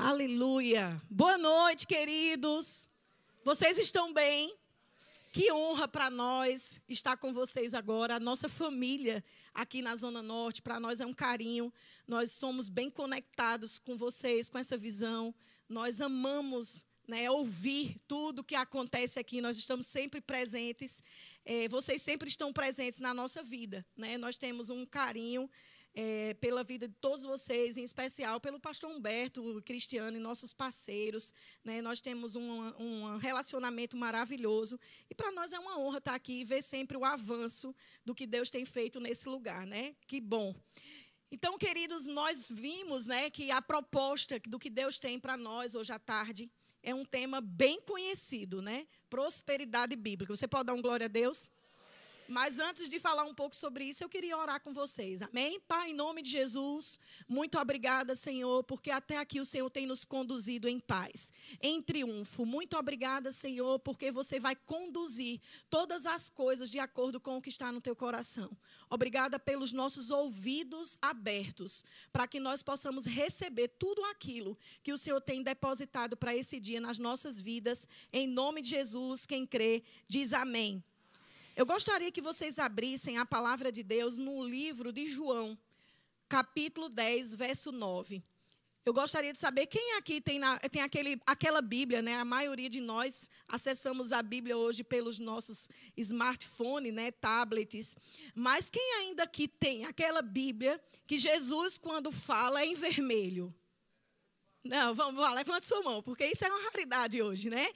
Aleluia. Boa noite, queridos. Vocês estão bem? Que honra para nós estar com vocês agora, a nossa família aqui na Zona Norte. Para nós é um carinho. Nós somos bem conectados com vocês, com essa visão. Nós amamos né, ouvir tudo que acontece aqui. Nós estamos sempre presentes. É, vocês sempre estão presentes na nossa vida. Né? Nós temos um carinho é, pela vida de todos vocês, em especial pelo pastor Humberto, Cristiano e nossos parceiros. Né? Nós temos um, um relacionamento maravilhoso. E para nós é uma honra estar aqui e ver sempre o avanço do que Deus tem feito nesse lugar. Né? Que bom. Então, queridos, nós vimos né, que a proposta do que Deus tem para nós hoje à tarde é um tema bem conhecido, né? Prosperidade bíblica. Você pode dar um glória a Deus? Mas antes de falar um pouco sobre isso, eu queria orar com vocês. Amém? Pai, em nome de Jesus, muito obrigada, Senhor, porque até aqui o Senhor tem nos conduzido em paz, em triunfo. Muito obrigada, Senhor, porque você vai conduzir todas as coisas de acordo com o que está no teu coração. Obrigada pelos nossos ouvidos abertos, para que nós possamos receber tudo aquilo que o Senhor tem depositado para esse dia nas nossas vidas. Em nome de Jesus, quem crê, diz amém. Eu gostaria que vocês abrissem a palavra de Deus no livro de João, capítulo 10, verso 9. Eu gostaria de saber quem aqui tem, na, tem aquele, aquela Bíblia, né? A maioria de nós acessamos a Bíblia hoje pelos nossos smartphones, né? tablets. Mas quem ainda aqui tem aquela Bíblia que Jesus, quando fala, é em vermelho? Não, vamos lá, levante sua mão, porque isso é uma raridade hoje, né?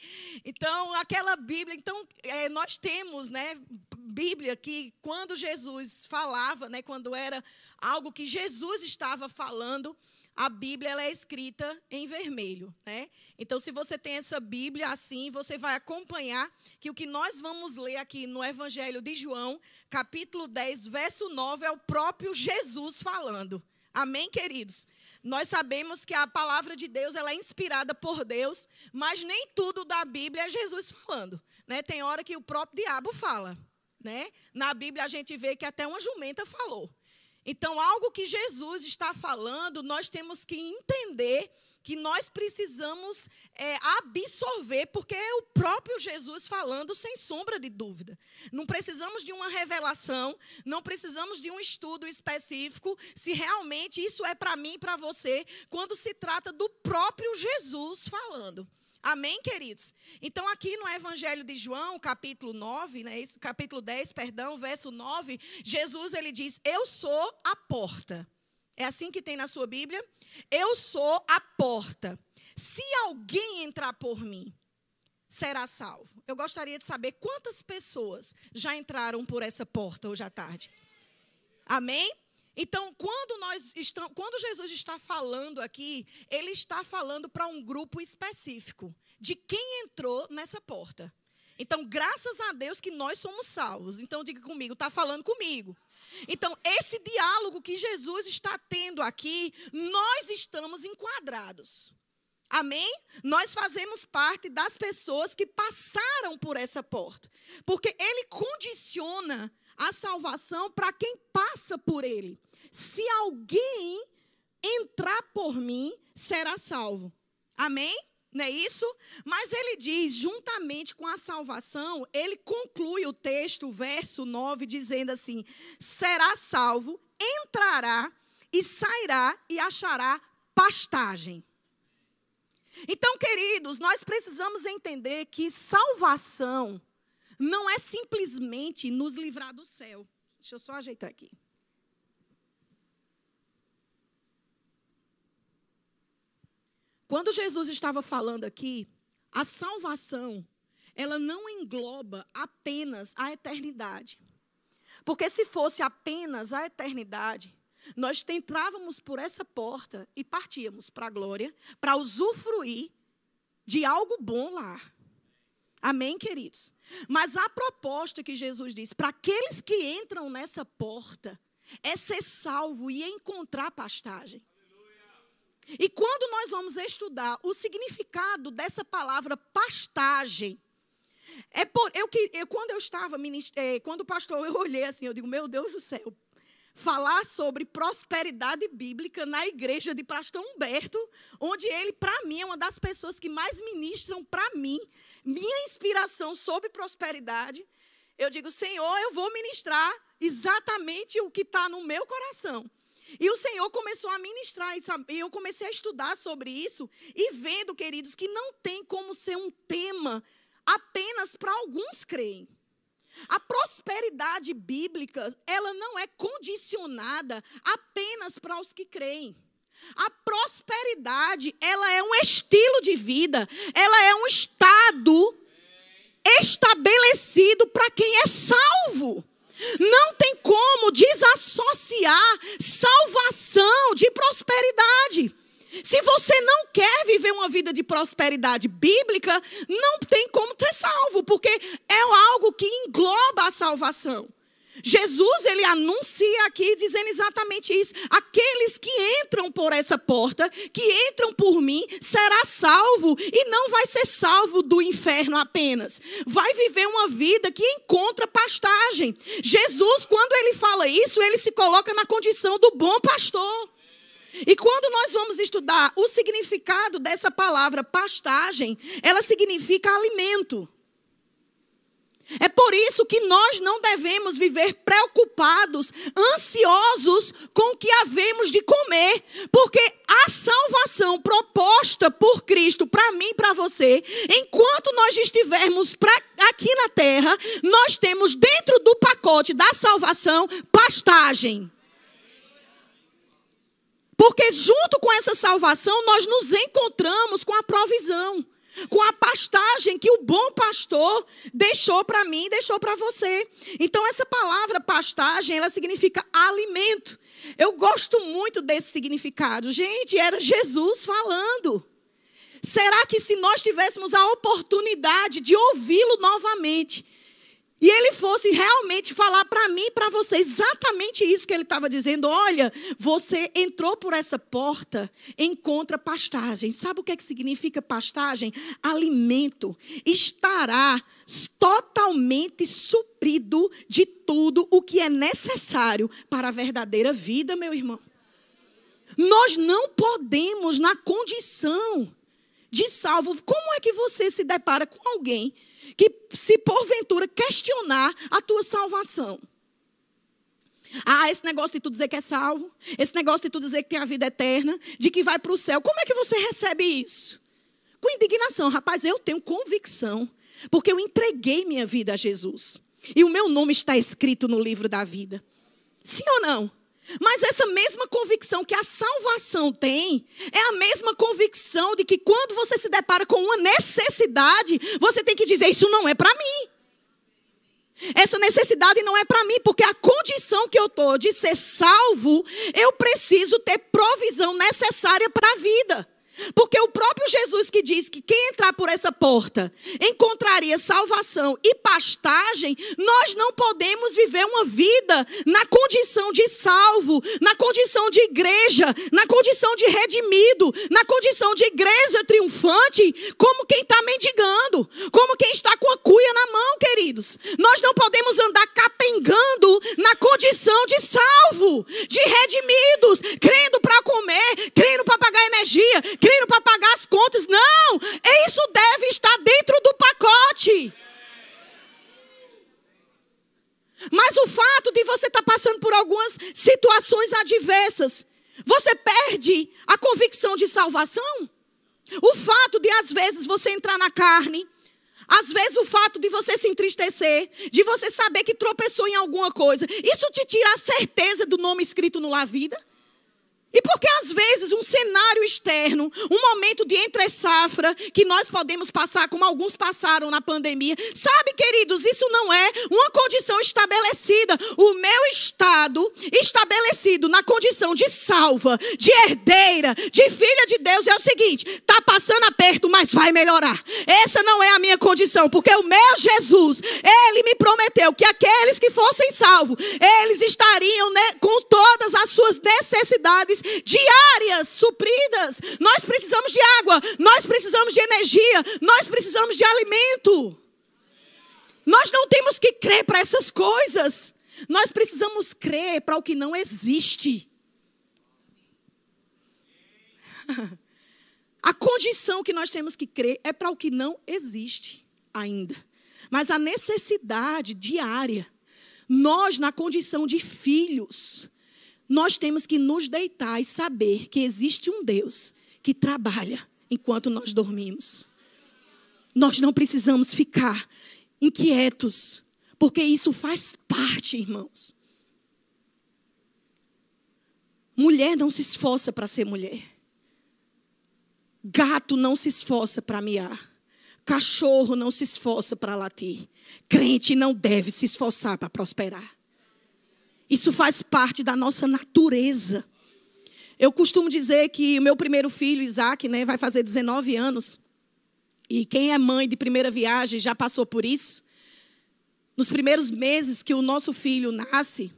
Então, aquela Bíblia, então, é, nós temos, né, Bíblia que quando Jesus falava, né, quando era algo que Jesus estava falando, a Bíblia ela é escrita em vermelho, né? Então, se você tem essa Bíblia assim, você vai acompanhar que o que nós vamos ler aqui no Evangelho de João, capítulo 10, verso 9, é o próprio Jesus falando. Amém, queridos? Nós sabemos que a palavra de Deus ela é inspirada por Deus, mas nem tudo da Bíblia é Jesus falando. Né? Tem hora que o próprio diabo fala. Né? Na Bíblia a gente vê que até uma jumenta falou. Então, algo que Jesus está falando, nós temos que entender que nós precisamos é, absorver, porque é o próprio Jesus falando, sem sombra de dúvida. Não precisamos de uma revelação, não precisamos de um estudo específico, se realmente isso é para mim e para você, quando se trata do próprio Jesus falando. Amém, queridos? Então, aqui no Evangelho de João, capítulo 9, né, capítulo 10, perdão, verso 9, Jesus ele diz: Eu sou a porta. É assim que tem na sua Bíblia? Eu sou a porta. Se alguém entrar por mim, será salvo. Eu gostaria de saber quantas pessoas já entraram por essa porta hoje à tarde. Amém? Então, quando nós estamos, quando Jesus está falando aqui, ele está falando para um grupo específico de quem entrou nessa porta. Então, graças a Deus que nós somos salvos. Então, diga comigo, está falando comigo. Então, esse diálogo que Jesus está tendo aqui, nós estamos enquadrados. Amém? Nós fazemos parte das pessoas que passaram por essa porta. Porque ele condiciona a salvação para quem passa por ele. Se alguém entrar por mim, será salvo. Amém? Não é isso? Mas ele diz, juntamente com a salvação, ele conclui o texto, verso 9, dizendo assim: será salvo, entrará e sairá e achará pastagem. Então, queridos, nós precisamos entender que salvação não é simplesmente nos livrar do céu. Deixa eu só ajeitar aqui. Quando Jesus estava falando aqui, a salvação, ela não engloba apenas a eternidade. Porque se fosse apenas a eternidade, nós entrávamos por essa porta e partíamos para a glória, para usufruir de algo bom lá. Amém, queridos? Mas a proposta que Jesus disse para aqueles que entram nessa porta é ser salvo e encontrar pastagem. E quando nós vamos estudar o significado dessa palavra pastagem, é por, eu, eu quando eu estava, é, quando o pastor, eu olhei assim, eu digo, meu Deus do céu, falar sobre prosperidade bíblica na igreja de Pastor Humberto, onde ele, para mim, é uma das pessoas que mais ministram para mim, minha inspiração sobre prosperidade. Eu digo, Senhor, eu vou ministrar exatamente o que está no meu coração. E o Senhor começou a ministrar, e eu comecei a estudar sobre isso, e vendo, queridos, que não tem como ser um tema apenas para alguns creem. A prosperidade bíblica, ela não é condicionada apenas para os que creem. A prosperidade, ela é um estilo de vida, ela é um estado estabelecido para quem é salvo. Não tem como desassociar salvação de prosperidade. Se você não quer viver uma vida de prosperidade bíblica, não tem como ter salvo, porque é algo que engloba a salvação. Jesus, ele anuncia aqui dizendo exatamente isso. Aqueles que entram por essa porta, que entram por mim, será salvo e não vai ser salvo do inferno apenas. Vai viver uma vida que encontra pastagem. Jesus, quando ele fala isso, ele se coloca na condição do bom pastor. E quando nós vamos estudar o significado dessa palavra pastagem, ela significa alimento. É por isso que nós não devemos viver preocupados, ansiosos com o que havemos de comer, porque a salvação proposta por Cristo para mim e para você, enquanto nós estivermos pra, aqui na terra, nós temos dentro do pacote da salvação pastagem. Porque junto com essa salvação, nós nos encontramos com a provisão com a pastagem que o bom pastor deixou para mim, deixou para você. Então essa palavra pastagem, ela significa alimento. Eu gosto muito desse significado. Gente, era Jesus falando. Será que se nós tivéssemos a oportunidade de ouvi-lo novamente, e ele fosse realmente falar para mim e para você exatamente isso que ele estava dizendo. Olha, você entrou por essa porta, encontra pastagem. Sabe o que, é que significa pastagem? Alimento. Estará totalmente suprido de tudo o que é necessário para a verdadeira vida, meu irmão. Nós não podemos, na condição de salvo, como é que você se depara com alguém que, se porventura questionar a tua salvação. Ah, esse negócio de tu dizer que é salvo, esse negócio de tu dizer que tem a vida eterna, de que vai para o céu, como é que você recebe isso? Com indignação, rapaz, eu tenho convicção, porque eu entreguei minha vida a Jesus. E o meu nome está escrito no livro da vida. Sim ou não? Mas essa mesma convicção que a salvação tem, é a mesma convicção de que quando você se depara com uma necessidade, você tem que dizer: Isso não é para mim. Essa necessidade não é para mim, porque a condição que eu estou de ser salvo, eu preciso ter provisão necessária para a vida. Porque o próprio Jesus que diz que quem entrar por essa porta encontraria salvação e pastagem, nós não podemos viver uma vida na condição de salvo, na condição de igreja, na condição de redimido, na condição de igreja triunfante, como quem está mendigando, como quem está com a cuia na mão, queridos. Nós não podemos andar capengando na condição de salvo, de redimidos, crendo para comer, crendo para pagar energia, crendo para pagar as contas. Não! Isso deve estar dentro do pacote. Mas o fato de você estar passando por algumas situações adversas, você perde a convicção de salvação? O fato de, às vezes, você entrar na carne, às vezes, o fato de você se entristecer, de você saber que tropeçou em alguma coisa, isso te tira a certeza do nome escrito no La Vida? E porque às vezes um cenário externo, um momento de entre-safra que nós podemos passar, como alguns passaram na pandemia, sabe, queridos, isso não é uma condição estabelecida. O meu estado estabelecido na condição de salva, de herdeira, de filha de Deus é o seguinte: está passando aperto, mas vai melhorar. Essa não é a minha condição, porque o meu Jesus, ele me prometeu que aqueles que fossem salvos, eles estariam né, com todas as suas necessidades diárias supridas. Nós precisamos de água, nós precisamos de energia, nós precisamos de alimento. Nós não temos que crer para essas coisas. Nós precisamos crer para o que não existe. A condição que nós temos que crer é para o que não existe ainda. Mas a necessidade diária, nós, na condição de filhos, nós temos que nos deitar e saber que existe um Deus que trabalha enquanto nós dormimos. Nós não precisamos ficar inquietos, porque isso faz parte, irmãos. Mulher não se esforça para ser mulher. Gato não se esforça para miar. Cachorro não se esforça para latir. Crente não deve se esforçar para prosperar. Isso faz parte da nossa natureza. Eu costumo dizer que o meu primeiro filho, Isaac, né, vai fazer 19 anos. E quem é mãe de primeira viagem já passou por isso. Nos primeiros meses que o nosso filho nasce,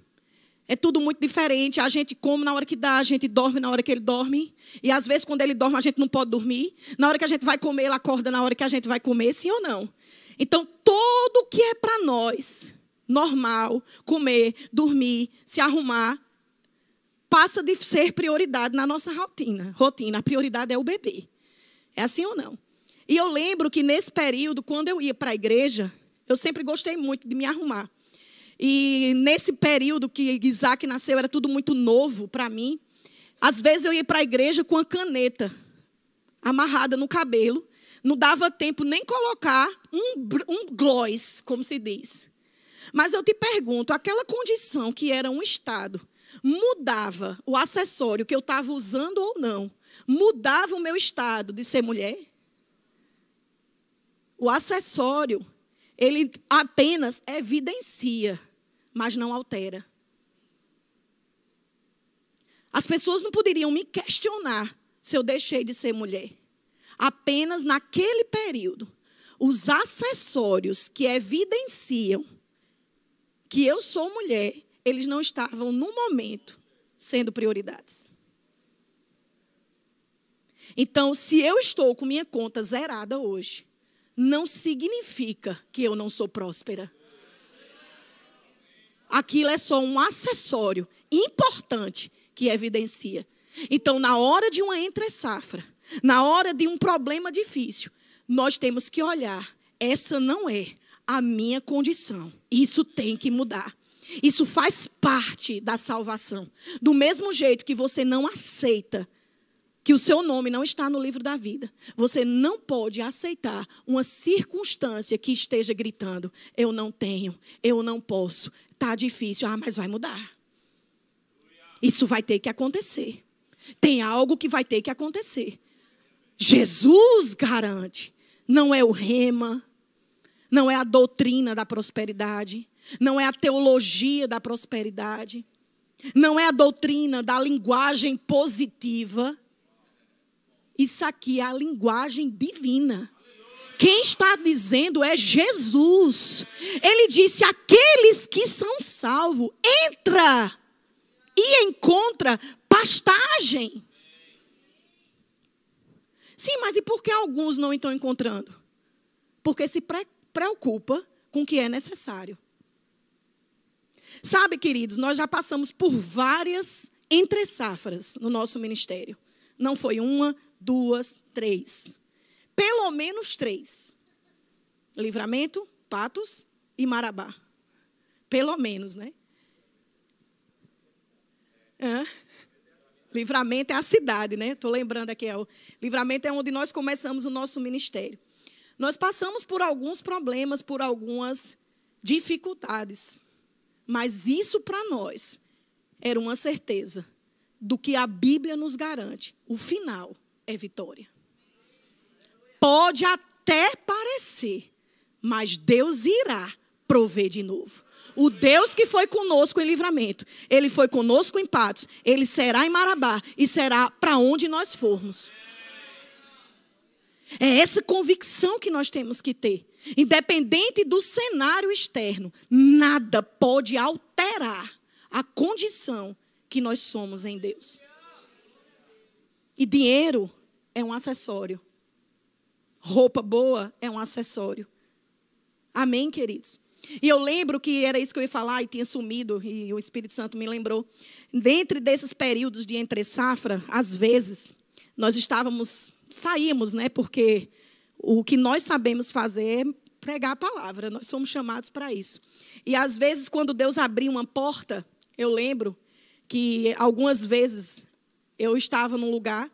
é tudo muito diferente. A gente come na hora que dá, a gente dorme na hora que ele dorme. E às vezes, quando ele dorme, a gente não pode dormir. Na hora que a gente vai comer, ele acorda na hora que a gente vai comer, sim ou não? Então, tudo que é para nós normal, comer, dormir, se arrumar, passa de ser prioridade na nossa rotina. Rotina, a prioridade é o bebê. É assim ou não? E eu lembro que nesse período, quando eu ia para a igreja, eu sempre gostei muito de me arrumar. E nesse período que Isaac nasceu, era tudo muito novo para mim. Às vezes eu ia para a igreja com a caneta amarrada no cabelo. Não dava tempo nem colocar um, um gloss, como se diz. Mas eu te pergunto, aquela condição que era um estado, mudava o acessório que eu estava usando ou não? Mudava o meu estado de ser mulher? O acessório ele apenas evidencia, mas não altera. As pessoas não poderiam me questionar se eu deixei de ser mulher. Apenas naquele período, os acessórios que evidenciam que eu sou mulher, eles não estavam no momento sendo prioridades. Então, se eu estou com minha conta zerada hoje, não significa que eu não sou próspera. Aquilo é só um acessório importante que evidencia. Então, na hora de uma entre-safra, na hora de um problema difícil, nós temos que olhar: essa não é a minha condição. Isso tem que mudar. Isso faz parte da salvação. Do mesmo jeito que você não aceita que o seu nome não está no livro da vida. Você não pode aceitar uma circunstância que esteja gritando: eu não tenho, eu não posso, está difícil. Ah, mas vai mudar. Isso vai ter que acontecer. Tem algo que vai ter que acontecer. Jesus garante. Não é o rema, não é a doutrina da prosperidade, não é a teologia da prosperidade, não é a doutrina da linguagem positiva isso aqui é a linguagem divina. Quem está dizendo é Jesus. Ele disse: aqueles que são salvos, entra e encontra pastagem. Sim, mas e por que alguns não estão encontrando? Porque se preocupa com o que é necessário. Sabe, queridos, nós já passamos por várias entre safras no nosso ministério. Não foi uma, duas, três. Pelo menos três. Livramento, Patos e Marabá. Pelo menos, né? Hã? Livramento é a cidade, né? Estou lembrando aqui. É o... Livramento é onde nós começamos o nosso ministério. Nós passamos por alguns problemas, por algumas dificuldades. Mas isso para nós era uma certeza do que a Bíblia nos garante. O final é vitória. Pode até parecer, mas Deus irá prover de novo. O Deus que foi conosco em livramento, Ele foi conosco em Patos, Ele será em Marabá e será para onde nós formos. É essa convicção que nós temos que ter. Independente do cenário externo, nada pode alterar a condição que nós somos em Deus. E dinheiro é um acessório. Roupa boa é um acessório. Amém, queridos? E eu lembro que era isso que eu ia falar e tinha sumido, e o Espírito Santo me lembrou. Dentre desses períodos de entre safra, às vezes, nós estávamos, saímos, né? Porque o que nós sabemos fazer é pregar a palavra, nós somos chamados para isso. E às vezes, quando Deus abriu uma porta, eu lembro que algumas vezes eu estava num lugar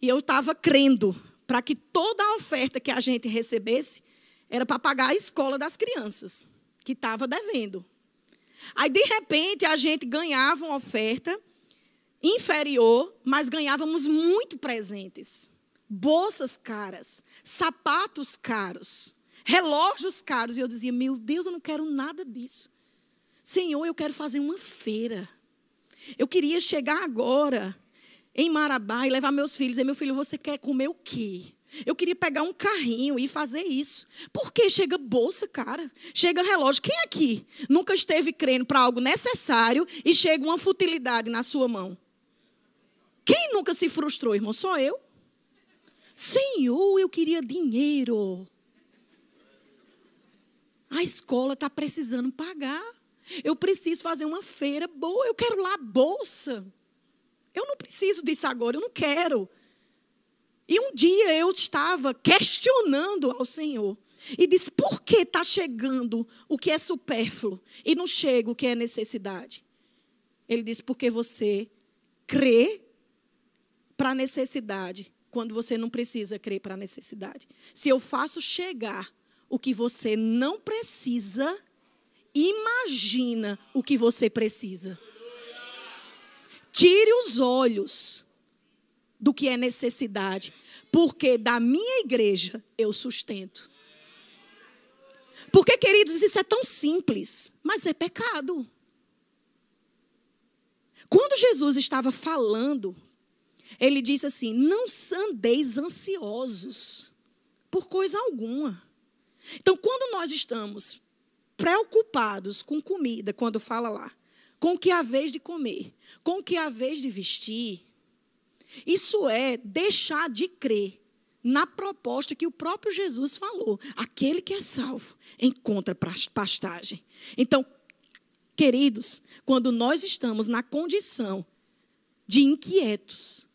e eu estava crendo para que toda a oferta que a gente recebesse era para pagar a escola das crianças, que estava devendo. Aí, de repente, a gente ganhava uma oferta inferior, mas ganhávamos muito presentes. Bolsas caras, sapatos caros, relógios caros. E eu dizia: Meu Deus, eu não quero nada disso. Senhor, eu quero fazer uma feira. Eu queria chegar agora em Marabá e levar meus filhos. E meu filho, você quer comer o quê? Eu queria pegar um carrinho e fazer isso. Porque chega bolsa, cara. Chega relógio. Quem aqui nunca esteve crendo para algo necessário e chega uma futilidade na sua mão? Quem nunca se frustrou, irmão? Só eu. Senhor, eu queria dinheiro. A escola está precisando pagar. Eu preciso fazer uma feira boa. Eu quero lá bolsa. Eu não preciso disso agora, eu não quero. E um dia eu estava questionando ao Senhor. E disse: por que está chegando o que é supérfluo e não chega o que é necessidade? Ele disse: porque você crê para a necessidade quando você não precisa crer para a necessidade. Se eu faço chegar o que você não precisa, imagina o que você precisa. Tire os olhos do que é necessidade, porque da minha igreja eu sustento. Porque, queridos, isso é tão simples, mas é pecado. Quando Jesus estava falando, ele disse assim: Não andeis ansiosos por coisa alguma. Então, quando nós estamos preocupados com comida, quando fala lá, com o que a vez de comer, com o que a vez de vestir. Isso é deixar de crer na proposta que o próprio Jesus falou. Aquele que é salvo encontra pastagem. Então, queridos, quando nós estamos na condição de inquietos,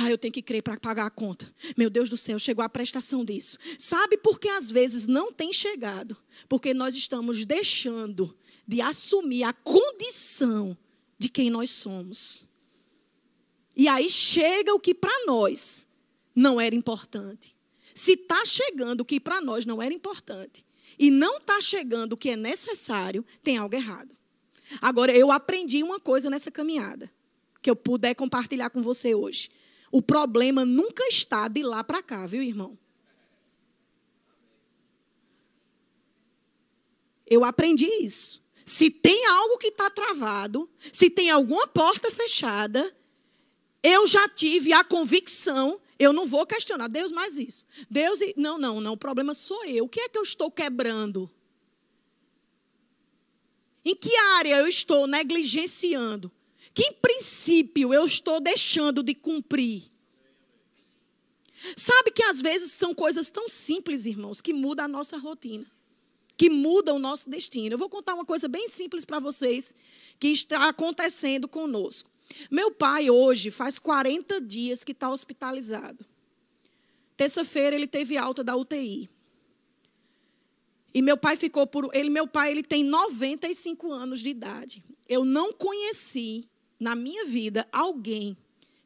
ah, eu tenho que crer para pagar a conta. Meu Deus do céu, chegou a prestação disso. Sabe por que às vezes não tem chegado? Porque nós estamos deixando de assumir a condição de quem nós somos. E aí chega o que para nós não era importante. Se está chegando o que para nós não era importante e não está chegando o que é necessário, tem algo errado. Agora, eu aprendi uma coisa nessa caminhada, que eu puder compartilhar com você hoje. O problema nunca está de lá para cá, viu, irmão? Eu aprendi isso. Se tem algo que está travado, se tem alguma porta fechada, eu já tive a convicção, eu não vou questionar, Deus mais isso. Deus, não, não, não, o problema sou eu. O que é que eu estou quebrando? Em que área eu estou negligenciando? Que princípio eu estou deixando de cumprir? Sabe que às vezes são coisas tão simples, irmãos, que mudam a nossa rotina que muda o nosso destino. Eu vou contar uma coisa bem simples para vocês que está acontecendo conosco. Meu pai hoje faz 40 dias que está hospitalizado. Terça-feira ele teve alta da UTI. E meu pai ficou por ele, meu pai ele tem 95 anos de idade. Eu não conheci na minha vida alguém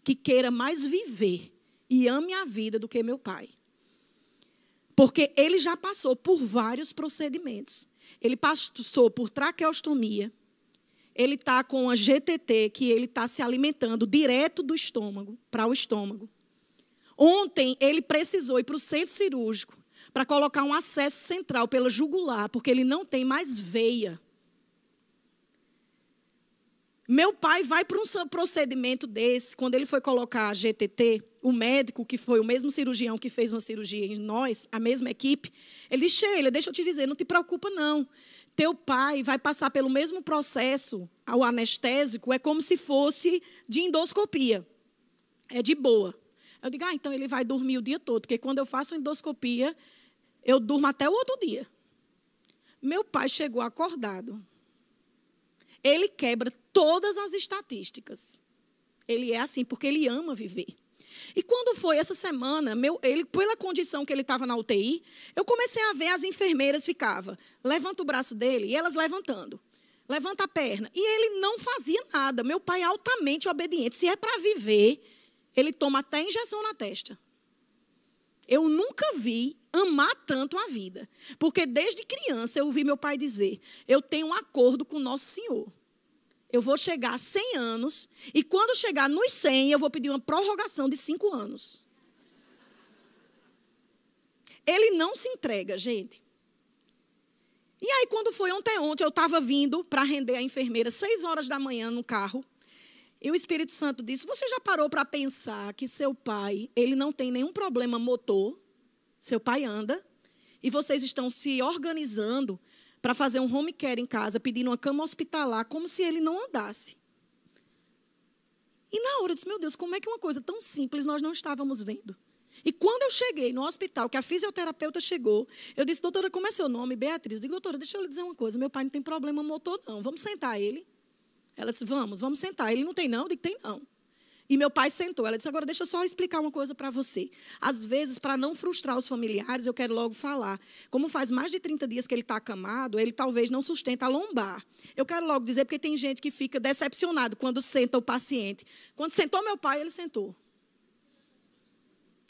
que queira mais viver e ame a vida do que meu pai. Porque ele já passou por vários procedimentos. Ele passou por traqueostomia. Ele está com a GTT, que ele está se alimentando direto do estômago para o estômago. Ontem, ele precisou ir para o centro cirúrgico para colocar um acesso central pela jugular, porque ele não tem mais veia. Meu pai vai para um procedimento desse, quando ele foi colocar a GTT, o médico, que foi o mesmo cirurgião que fez uma cirurgia em nós, a mesma equipe, ele disse: Sheila, deixa eu te dizer, não te preocupa não. Teu pai vai passar pelo mesmo processo, o anestésico, é como se fosse de endoscopia. É de boa. Eu digo, ah, então ele vai dormir o dia todo, porque quando eu faço endoscopia, eu durmo até o outro dia. Meu pai chegou acordado. Ele quebra todas as estatísticas. Ele é assim porque ele ama viver. E quando foi essa semana, meu, ele, pela condição que ele estava na UTI, eu comecei a ver as enfermeiras ficava, levanta o braço dele e elas levantando. Levanta a perna. E ele não fazia nada. Meu pai altamente obediente. Se é para viver, ele toma até injeção na testa. Eu nunca vi amar tanto a vida. Porque desde criança eu ouvi meu pai dizer: Eu tenho um acordo com o nosso Senhor. Eu vou chegar a 100 anos, e quando chegar nos 100, eu vou pedir uma prorrogação de 5 anos. Ele não se entrega, gente. E aí, quando foi ontem, ontem, eu estava vindo para render a enfermeira, 6 horas da manhã, no carro. E o Espírito Santo disse: Você já parou para pensar que seu pai, ele não tem nenhum problema motor? Seu pai anda. E vocês estão se organizando para fazer um home care em casa, pedindo uma cama hospitalar, como se ele não andasse. E na hora eu disse: Meu Deus, como é que uma coisa tão simples nós não estávamos vendo? E quando eu cheguei no hospital, que a fisioterapeuta chegou, eu disse, doutora, como é seu nome? Beatriz. Eu digo, doutora, deixa eu lhe dizer uma coisa. Meu pai não tem problema motor, não. Vamos sentar ele. Ela disse: Vamos, vamos sentar. Ele não tem, não? Eu digo: Tem, não. E meu pai sentou. Ela disse: Agora deixa eu só explicar uma coisa para você. Às vezes, para não frustrar os familiares, eu quero logo falar. Como faz mais de 30 dias que ele está acamado, ele talvez não sustenta a lombar. Eu quero logo dizer, porque tem gente que fica decepcionado quando senta o paciente. Quando sentou meu pai, ele sentou.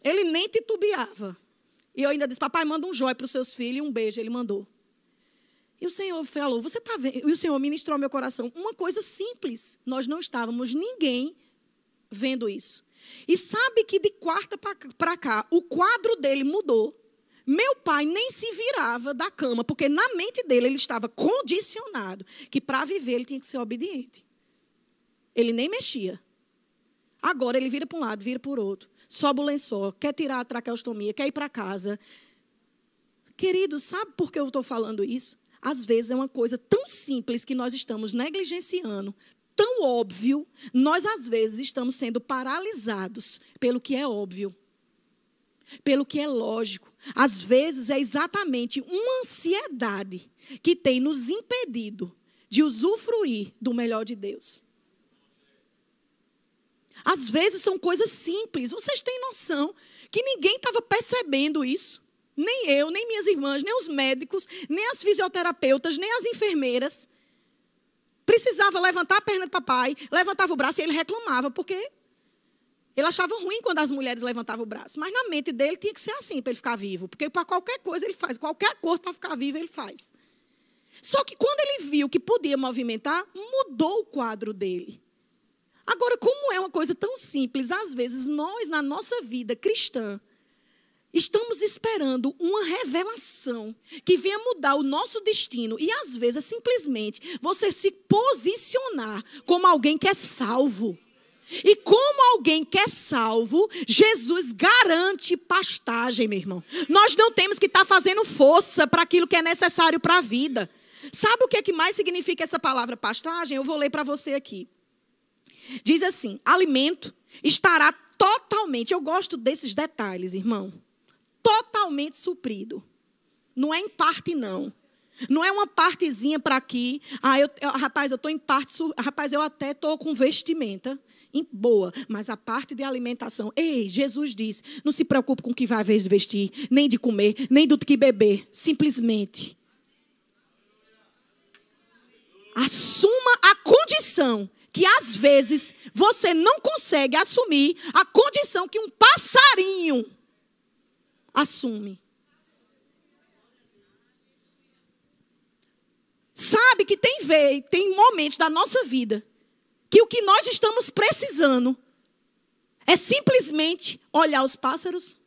Ele nem titubeava. E eu ainda disse: Papai, manda um joia para os seus filhos e um beijo. Ele mandou. E o Senhor falou, você está vendo? E o Senhor ministrou ao meu coração uma coisa simples. Nós não estávamos ninguém vendo isso. E sabe que de quarta para cá, o quadro dele mudou. Meu pai nem se virava da cama, porque na mente dele ele estava condicionado que para viver ele tinha que ser obediente. Ele nem mexia. Agora ele vira para um lado, vira para o outro. Sobe o lençol, quer tirar a traqueostomia, quer ir para casa. Querido, sabe por que eu estou falando isso? às vezes é uma coisa tão simples que nós estamos negligenciando, tão óbvio, nós às vezes estamos sendo paralisados pelo que é óbvio, pelo que é lógico. Às vezes é exatamente uma ansiedade que tem nos impedido de usufruir do melhor de Deus. Às vezes são coisas simples, vocês têm noção que ninguém estava percebendo isso. Nem eu, nem minhas irmãs, nem os médicos, nem as fisioterapeutas, nem as enfermeiras. Precisava levantar a perna do papai, levantava o braço e ele reclamava, porque ele achava ruim quando as mulheres levantavam o braço. Mas na mente dele tinha que ser assim para ele ficar vivo. Porque para qualquer coisa ele faz, qualquer acordo para ficar vivo ele faz. Só que quando ele viu que podia movimentar, mudou o quadro dele. Agora, como é uma coisa tão simples, às vezes nós, na nossa vida cristã, Estamos esperando uma revelação que venha mudar o nosso destino. E às vezes é simplesmente você se posicionar como alguém que é salvo. E como alguém que é salvo, Jesus garante pastagem, meu irmão. Nós não temos que estar tá fazendo força para aquilo que é necessário para a vida. Sabe o que é que mais significa essa palavra pastagem? Eu vou ler para você aqui. Diz assim: alimento estará totalmente. Eu gosto desses detalhes, irmão totalmente suprido. Não é em parte, não. Não é uma partezinha para aqui. Ah, eu, eu, rapaz, eu estou em parte. Rapaz, eu até estou com vestimenta boa, mas a parte de alimentação. Ei, Jesus diz: não se preocupe com o que vai vestir, nem de comer, nem do que beber. Simplesmente. Assuma a condição que às vezes você não consegue assumir a condição que um passarinho assume. Sabe que tem vez, tem momentos da nossa vida que o que nós estamos precisando é simplesmente olhar os pássaros.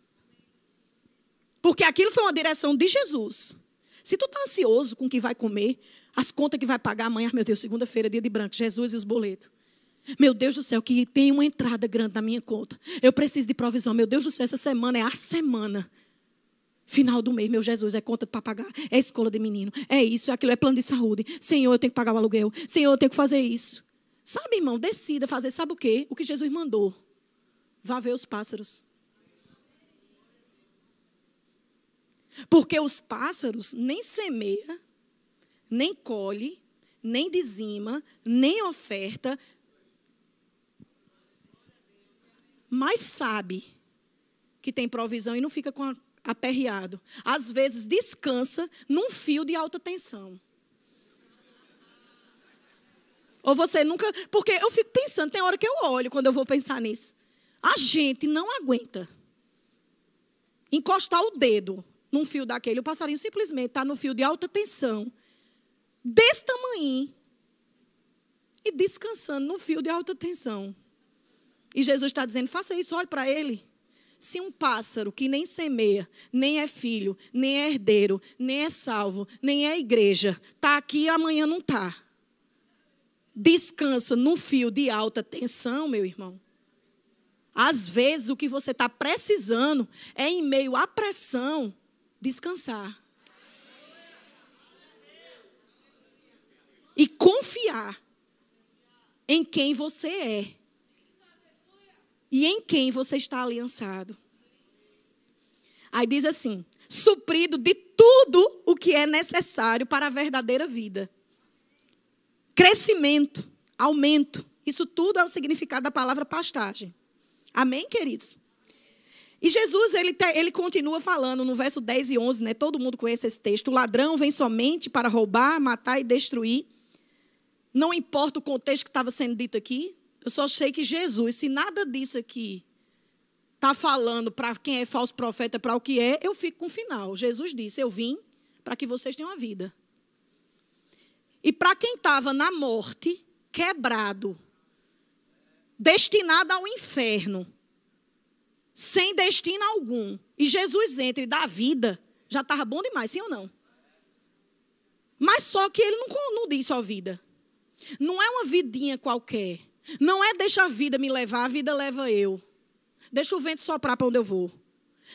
Porque aquilo foi uma direção de Jesus. Se tu está ansioso com o que vai comer, as contas que vai pagar amanhã, meu Deus, segunda-feira, dia de branco, Jesus e os boletos. Meu Deus do céu, que tem uma entrada grande na minha conta. Eu preciso de provisão. Meu Deus do céu, essa semana é a semana. Final do mês, meu Jesus, é conta para pagar, é escola de menino, é isso, é aquilo, é plano de saúde. Senhor, eu tenho que pagar o aluguel. Senhor, eu tenho que fazer isso. Sabe, irmão, decida fazer, sabe o quê? O que Jesus mandou. Vá ver os pássaros. Porque os pássaros nem semeiam, nem colhe, nem dizima, nem oferta, mas sabe que tem provisão e não fica com aperreado. Às vezes descansa num fio de alta tensão. Ou você nunca. Porque eu fico pensando, tem hora que eu olho quando eu vou pensar nisso. A gente não aguenta encostar o dedo num fio daquele. O passarinho simplesmente está no fio de alta tensão, desse tamanho, e descansando no fio de alta tensão. E Jesus está dizendo: faça isso, olhe para ele. Se um pássaro que nem semeia, nem é filho, nem é herdeiro, nem é salvo, nem é igreja, está aqui e amanhã não está. Descansa no fio de alta tensão, meu irmão. Às vezes o que você está precisando é, em meio à pressão, descansar. E confiar em quem você é e em quem você está aliançado. Aí diz assim: suprido de tudo o que é necessário para a verdadeira vida. Crescimento, aumento. Isso tudo é o significado da palavra pastagem. Amém, queridos? E Jesus, ele, te, ele continua falando no verso 10 e 11, né? Todo mundo conhece esse texto. O ladrão vem somente para roubar, matar e destruir. Não importa o contexto que estava sendo dito aqui, eu só sei que Jesus, se nada disso aqui está falando para quem é falso profeta, para o que é, eu fico com o final. Jesus disse: Eu vim para que vocês tenham a vida. E para quem estava na morte, quebrado, destinado ao inferno, sem destino algum, e Jesus entra e dá vida, já estava bom demais, sim ou não? Mas só que ele não, não diz só vida. Não é uma vidinha qualquer. Não é deixa a vida me levar, a vida leva eu. Deixa o vento soprar para onde eu vou.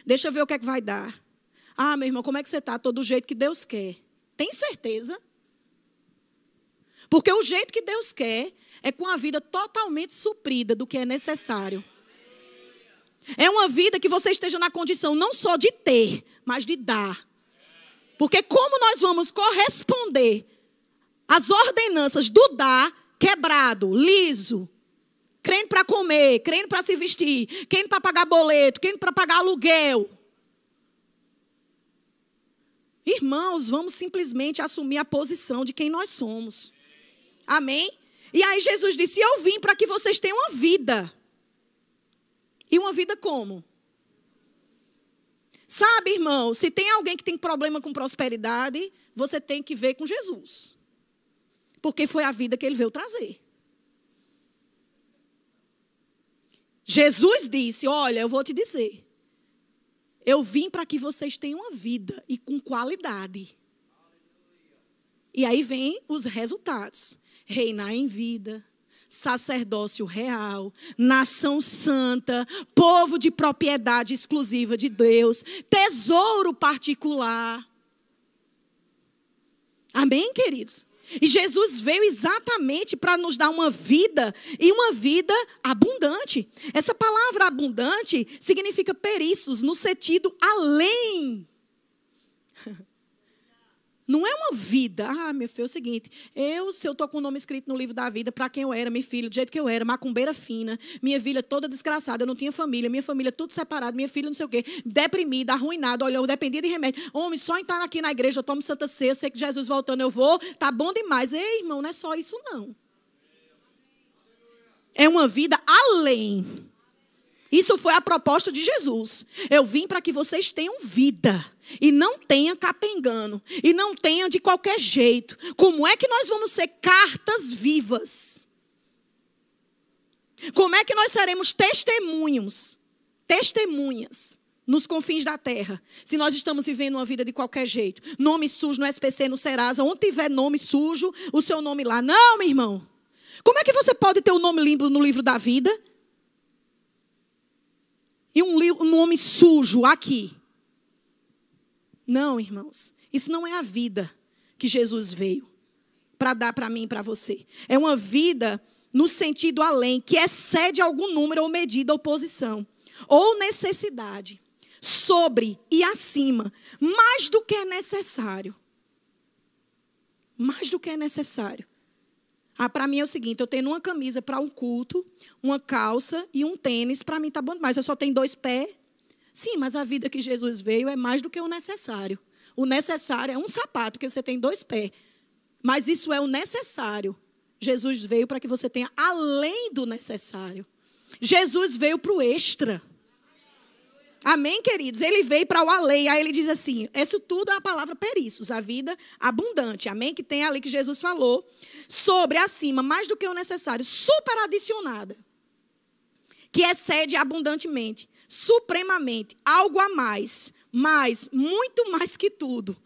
Deixa eu ver o que é que vai dar. Ah, meu irmão, como é que você está? Todo jeito que Deus quer. Tem certeza? Porque o jeito que Deus quer é com a vida totalmente suprida do que é necessário. É uma vida que você esteja na condição não só de ter, mas de dar. Porque como nós vamos corresponder às ordenanças do dar, quebrado, liso, crendo para comer, crendo para se vestir, crendo para pagar boleto, crendo para pagar aluguel. Irmãos, vamos simplesmente assumir a posição de quem nós somos. Amém? E aí Jesus disse: Eu vim para que vocês tenham uma vida. E uma vida como? Sabe, irmão, se tem alguém que tem problema com prosperidade, você tem que ver com Jesus. Porque foi a vida que ele veio trazer. Jesus disse: Olha, eu vou te dizer. Eu vim para que vocês tenham uma vida e com qualidade. E aí vem os resultados: reinar em vida, sacerdócio real, nação santa, povo de propriedade exclusiva de Deus, tesouro particular. Amém, queridos? E Jesus veio exatamente para nos dar uma vida e uma vida abundante. Essa palavra abundante significa periços, no sentido além não é uma vida. Ah, meu filho, é o seguinte. Eu, se eu estou com o nome escrito no livro da vida, para quem eu era, meu filho, do jeito que eu era, macumbeira fina, minha vida toda desgraçada, eu não tinha família, minha família tudo separado, minha filha não sei o quê, deprimida, arruinada, olha, eu dependia de remédio. Homem, só entrar aqui na igreja, eu tomo Santa Ceia, sei que Jesus voltando eu vou, tá bom demais. Ei, irmão, não é só isso, não. É uma vida além. Isso foi a proposta de Jesus. Eu vim para que vocês tenham vida e não tenha capengano, e não tenha de qualquer jeito. Como é que nós vamos ser cartas vivas? Como é que nós seremos testemunhos, testemunhas nos confins da terra, se nós estamos vivendo uma vida de qualquer jeito? Nome sujo no SPC, no Serasa, onde tiver nome sujo, o seu nome lá. Não, meu irmão. Como é que você pode ter o um nome limpo no livro da vida? E um nome sujo aqui. Não, irmãos. Isso não é a vida que Jesus veio para dar para mim e para você. É uma vida no sentido além, que excede algum número ou medida ou posição, ou necessidade, sobre e acima, mais do que é necessário. mais do que é necessário. Ah, para mim é o seguinte: eu tenho uma camisa para um culto, uma calça e um tênis, para mim está bom demais. Eu só tenho dois pés. Sim, mas a vida que Jesus veio é mais do que o necessário. O necessário é um sapato, porque você tem dois pés. Mas isso é o necessário. Jesus veio para que você tenha além do necessário. Jesus veio para o extra. Amém, queridos? Ele veio para o além. Aí ele diz assim: isso tudo é a palavra periços, a vida abundante. Amém? Que tem ali que Jesus falou. Sobre acima, mais do que o necessário, super adicionada. Que excede abundantemente, supremamente, algo a mais, mais, muito mais que tudo.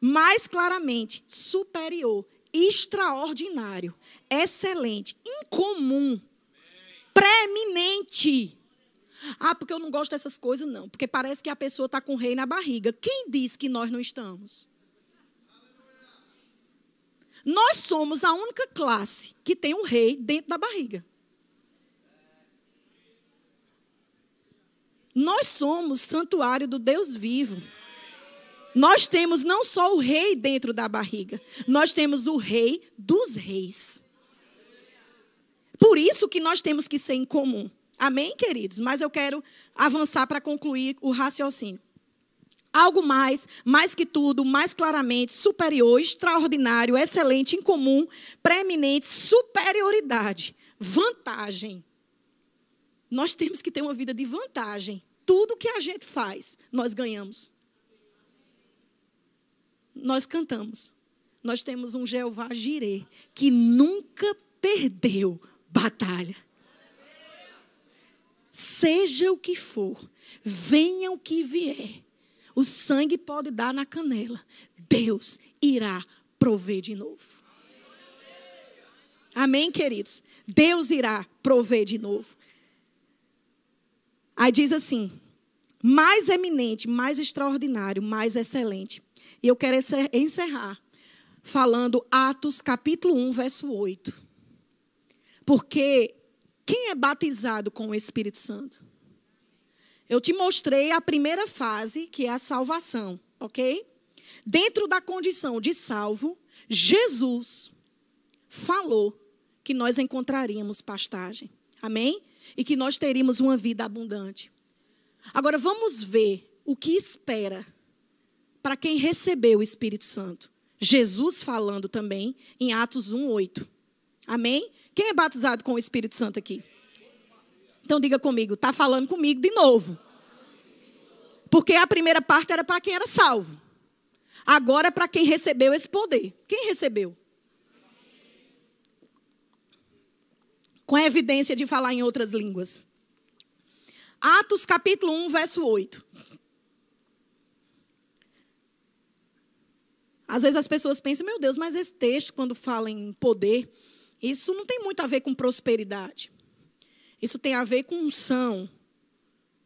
Mais claramente, superior, extraordinário, excelente, incomum, preeminente ah, porque eu não gosto dessas coisas, não. Porque parece que a pessoa está com o rei na barriga. Quem diz que nós não estamos? Nós somos a única classe que tem um rei dentro da barriga. Nós somos santuário do Deus vivo. Nós temos não só o rei dentro da barriga, nós temos o rei dos reis. Por isso que nós temos que ser em comum. Amém, queridos? Mas eu quero avançar para concluir o raciocínio. Algo mais, mais que tudo, mais claramente, superior, extraordinário, excelente, incomum, preeminente, superioridade, vantagem. Nós temos que ter uma vida de vantagem. Tudo que a gente faz, nós ganhamos. Nós cantamos. Nós temos um Jeová Jireh que nunca perdeu batalha. Seja o que for, venha o que vier, o sangue pode dar na canela, Deus irá prover de novo. Amém, queridos? Deus irá prover de novo. Aí diz assim: mais eminente, mais extraordinário, mais excelente. E eu quero encerrar falando Atos capítulo 1, verso 8. Porque quem é batizado com o Espírito Santo? Eu te mostrei a primeira fase, que é a salvação, ok? Dentro da condição de salvo, Jesus falou que nós encontraríamos pastagem. Amém? E que nós teríamos uma vida abundante. Agora vamos ver o que espera para quem recebeu o Espírito Santo. Jesus falando também em Atos 1:8. Amém? Quem é batizado com o Espírito Santo aqui? Então diga comigo, está falando comigo de novo. Porque a primeira parte era para quem era salvo. Agora é para quem recebeu esse poder. Quem recebeu? Com a evidência de falar em outras línguas. Atos capítulo 1, verso 8. Às vezes as pessoas pensam, meu Deus, mas esse texto, quando fala em poder, isso não tem muito a ver com prosperidade. Isso tem a ver com unção,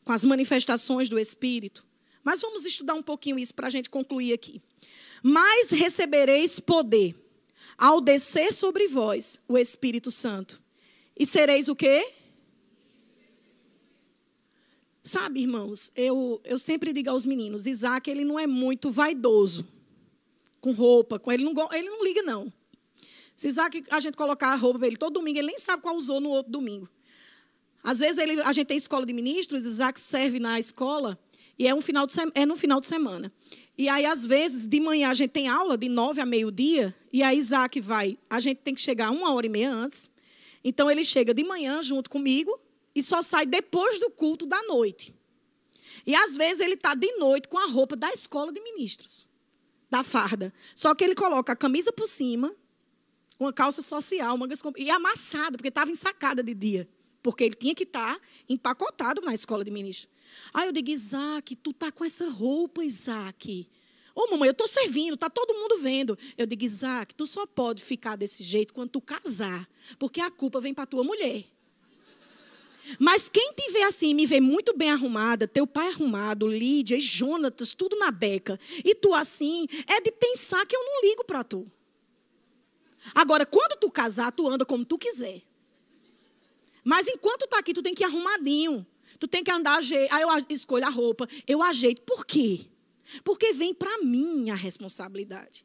com as manifestações do Espírito. Mas vamos estudar um pouquinho isso para a gente concluir aqui. Mas recebereis poder ao descer sobre vós o Espírito Santo. E sereis o quê? Sabe, irmãos, eu, eu sempre digo aos meninos, Isaac, ele não é muito vaidoso com roupa, com ele não, ele não liga, não. Se Isaac, a gente colocar a roupa para ele todo domingo, ele nem sabe qual usou no outro domingo. Às vezes ele, a gente tem escola de ministros, Isaac serve na escola, e é, um final de, é no final de semana. E aí, às vezes, de manhã a gente tem aula de nove a meio-dia, e aí Isaac vai. A gente tem que chegar uma hora e meia antes. Então ele chega de manhã junto comigo e só sai depois do culto da noite. E às vezes ele está de noite com a roupa da escola de ministros, da farda. Só que ele coloca a camisa por cima, uma calça social, mangas e amassada, porque estava ensacada de dia. Porque ele tinha que estar tá empacotado na escola de ministro. Aí eu digo, Isaac, tu tá com essa roupa, Isaac. Ô, mamãe, eu estou servindo, tá todo mundo vendo. Eu digo, Isaac, tu só pode ficar desse jeito quando tu casar, porque a culpa vem para tua mulher. Mas quem te vê assim, me vê muito bem arrumada, teu pai arrumado, Lídia e Jonatas, tudo na beca, e tu assim, é de pensar que eu não ligo para tu. Agora, quando tu casar, tu anda como tu quiser. Mas enquanto tu tá aqui, tu tem que ir arrumadinho. Tu tem que andar, aí eu escolho a roupa, eu ajeito. Por quê? Porque vem para mim a responsabilidade.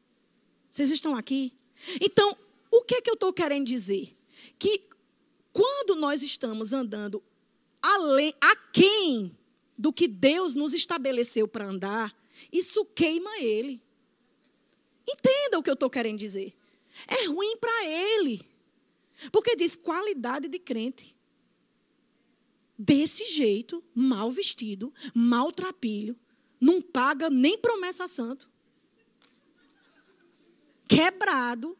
Vocês estão aqui? Então, o que é que eu estou querendo dizer? Que quando nós estamos andando além, aquém do que Deus nos estabeleceu para andar, isso queima ele. Entenda o que eu estou querendo dizer. É ruim para ele. Porque diz qualidade de crente. Desse jeito, mal vestido, maltrapilho, não paga nem promessa santo. Quebrado.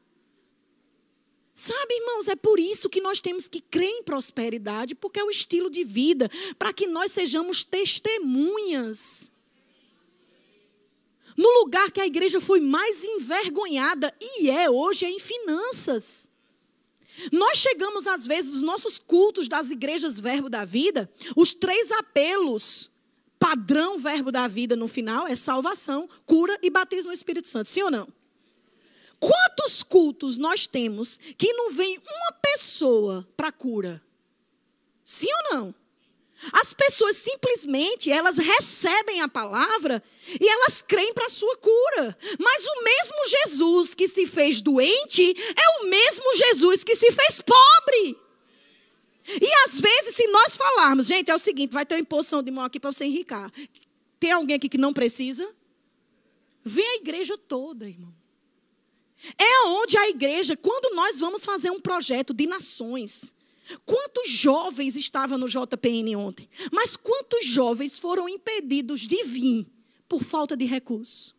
Sabe, irmãos, é por isso que nós temos que crer em prosperidade, porque é o estilo de vida, para que nós sejamos testemunhas no lugar que a igreja foi mais envergonhada, e é hoje, é em finanças. Nós chegamos, às vezes, nos nossos cultos das igrejas Verbo da Vida, os três apelos padrão Verbo da Vida no final é salvação, cura e batismo no Espírito Santo. Sim ou não? Quantos cultos nós temos que não vem uma pessoa para cura? Sim ou não? As pessoas simplesmente, elas recebem a palavra e elas creem para a sua cura. Mas o mesmo Jesus que se fez doente é o mesmo Jesus que se fez pobre. E às vezes, se nós falarmos, gente, é o seguinte, vai ter uma imposição de mão aqui para você enricar. Tem alguém aqui que não precisa? Vem a igreja toda, irmão. É onde a igreja, quando nós vamos fazer um projeto de nações, Quantos jovens estavam no JPN ontem? Mas quantos jovens foram impedidos de vir por falta de recurso?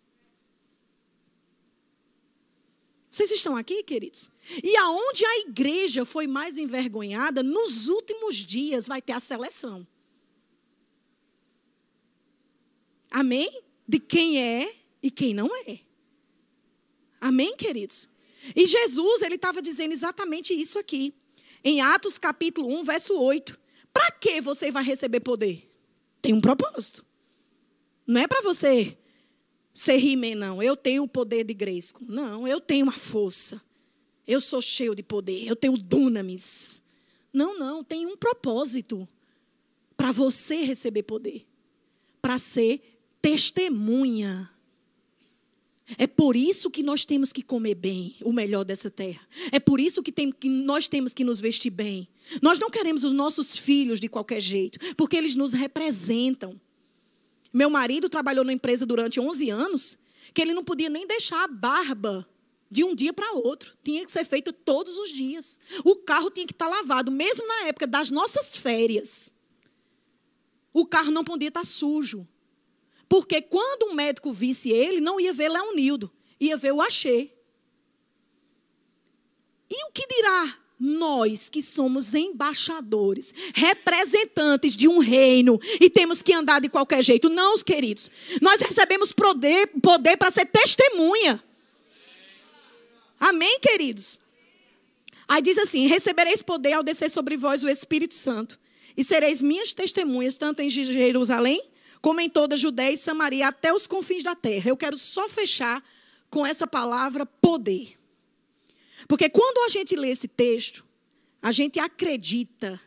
Vocês estão aqui, queridos? E aonde a igreja foi mais envergonhada, nos últimos dias vai ter a seleção. Amém? De quem é e quem não é. Amém, queridos? E Jesus, ele estava dizendo exatamente isso aqui em Atos capítulo 1, verso 8. Para que você vai receber poder? Tem um propósito. Não é para você ser rimem, não. Eu tenho o poder de Gresco. Não, eu tenho uma força. Eu sou cheio de poder. Eu tenho dunamis. Não, não. Tem um propósito para você receber poder. Para ser testemunha é por isso que nós temos que comer bem, o melhor dessa terra. É por isso que, tem, que nós temos que nos vestir bem. Nós não queremos os nossos filhos de qualquer jeito, porque eles nos representam. Meu marido trabalhou na empresa durante 11 anos, que ele não podia nem deixar a barba de um dia para outro. Tinha que ser feito todos os dias. O carro tinha que estar lavado, mesmo na época das nossas férias. O carro não podia estar sujo. Porque quando um médico visse ele, não ia ver Leonildo, ia ver o Axê. E o que dirá nós que somos embaixadores, representantes de um reino e temos que andar de qualquer jeito? Não, queridos. Nós recebemos poder, poder para ser testemunha. Amém, queridos? Aí diz assim: recebereis poder ao descer sobre vós o Espírito Santo, e sereis minhas testemunhas, tanto em Jerusalém como em toda a Judéia e Samaria, até os confins da terra. Eu quero só fechar com essa palavra poder. Porque quando a gente lê esse texto, a gente acredita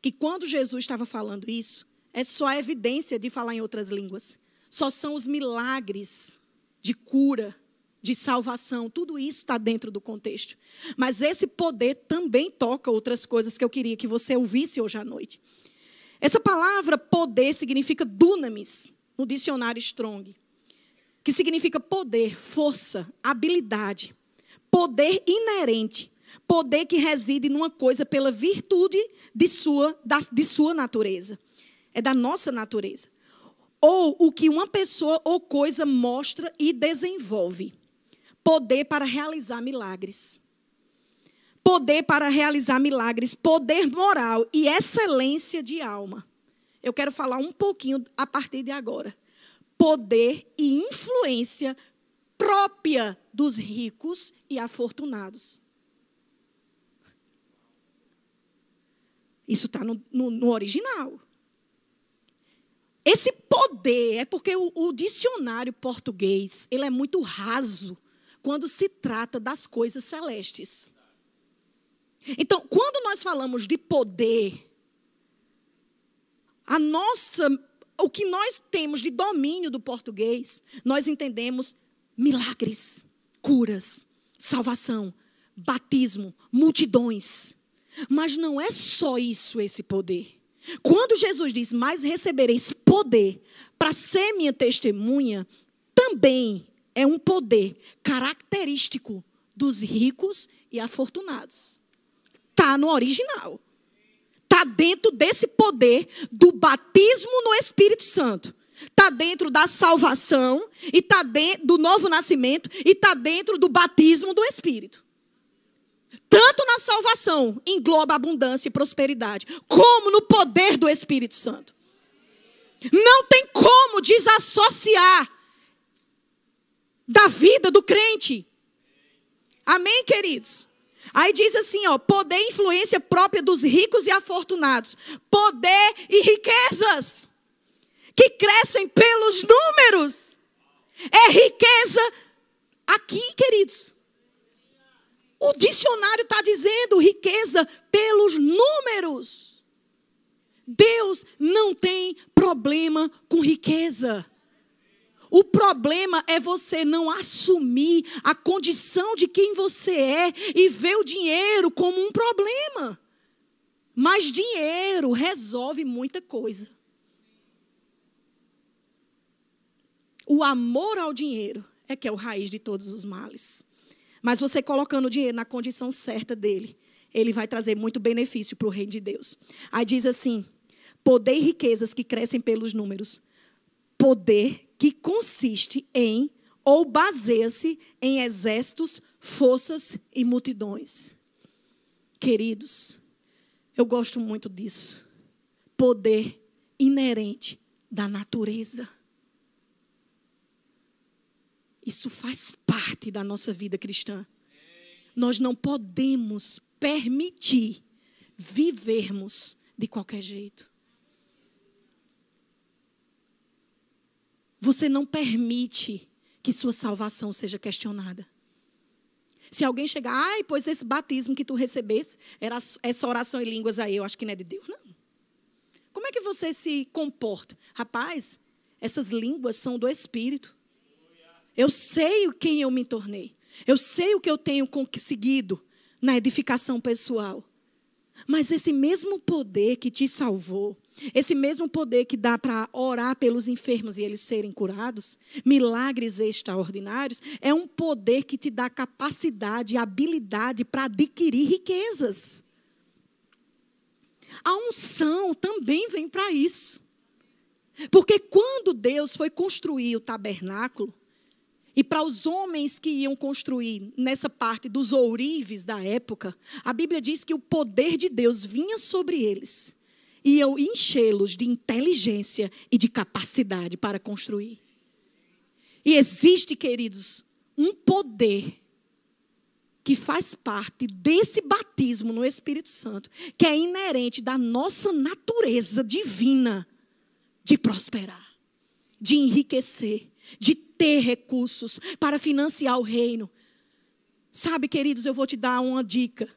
que quando Jesus estava falando isso, é só a evidência de falar em outras línguas. Só são os milagres de cura, de salvação, tudo isso está dentro do contexto. Mas esse poder também toca outras coisas que eu queria que você ouvisse hoje à noite. Essa palavra poder significa dunamis, no dicionário Strong, que significa poder, força, habilidade, poder inerente, poder que reside numa coisa pela virtude de sua, da, de sua natureza. É da nossa natureza. Ou o que uma pessoa ou coisa mostra e desenvolve. Poder para realizar milagres poder para realizar milagres, poder moral e excelência de alma. Eu quero falar um pouquinho a partir de agora. Poder e influência própria dos ricos e afortunados. Isso está no, no, no, original. Esse poder é porque o, o dicionário português ele é muito raso quando se trata das coisas celestes. Então, quando nós falamos de poder, a nossa, o que nós temos de domínio do português, nós entendemos milagres, curas, salvação, batismo, multidões. Mas não é só isso esse poder. Quando Jesus diz: Mas recebereis poder para ser minha testemunha, também é um poder característico dos ricos e afortunados. Está no original. Está dentro desse poder do batismo no Espírito Santo. Está dentro da salvação, e está dentro do novo nascimento, e está dentro do batismo do Espírito. Tanto na salvação engloba abundância e prosperidade, como no poder do Espírito Santo. Não tem como desassociar da vida do crente. Amém, queridos? Aí diz assim, ó, poder e influência própria dos ricos e afortunados. Poder e riquezas que crescem pelos números. É riqueza aqui, queridos. O dicionário está dizendo riqueza pelos números. Deus não tem problema com riqueza. O problema é você não assumir a condição de quem você é e ver o dinheiro como um problema. Mas dinheiro resolve muita coisa. O amor ao dinheiro é que é o raiz de todos os males. Mas você colocando o dinheiro na condição certa dele, ele vai trazer muito benefício para o reino de Deus. Aí diz assim: poder e riquezas que crescem pelos números. Poder que consiste em ou baseia-se em exércitos, forças e multidões. Queridos, eu gosto muito disso. Poder inerente da natureza. Isso faz parte da nossa vida cristã. Nós não podemos permitir vivermos de qualquer jeito. Você não permite que sua salvação seja questionada. Se alguém chegar, ai, pois esse batismo que tu recebesse, era essa oração em línguas aí, eu acho que não é de Deus, não. Como é que você se comporta? Rapaz, essas línguas são do Espírito. Eu sei quem eu me tornei. Eu sei o que eu tenho conseguido na edificação pessoal. Mas esse mesmo poder que te salvou, esse mesmo poder que dá para orar pelos enfermos e eles serem curados, milagres extraordinários, é um poder que te dá capacidade e habilidade para adquirir riquezas. A unção também vem para isso. Porque quando Deus foi construir o tabernáculo, e para os homens que iam construir nessa parte dos ourives da época, a Bíblia diz que o poder de Deus vinha sobre eles e eu enchê-los de inteligência e de capacidade para construir. E existe, queridos, um poder que faz parte desse batismo no Espírito Santo, que é inerente da nossa natureza divina de prosperar, de enriquecer, de ter recursos para financiar o reino. Sabe, queridos, eu vou te dar uma dica.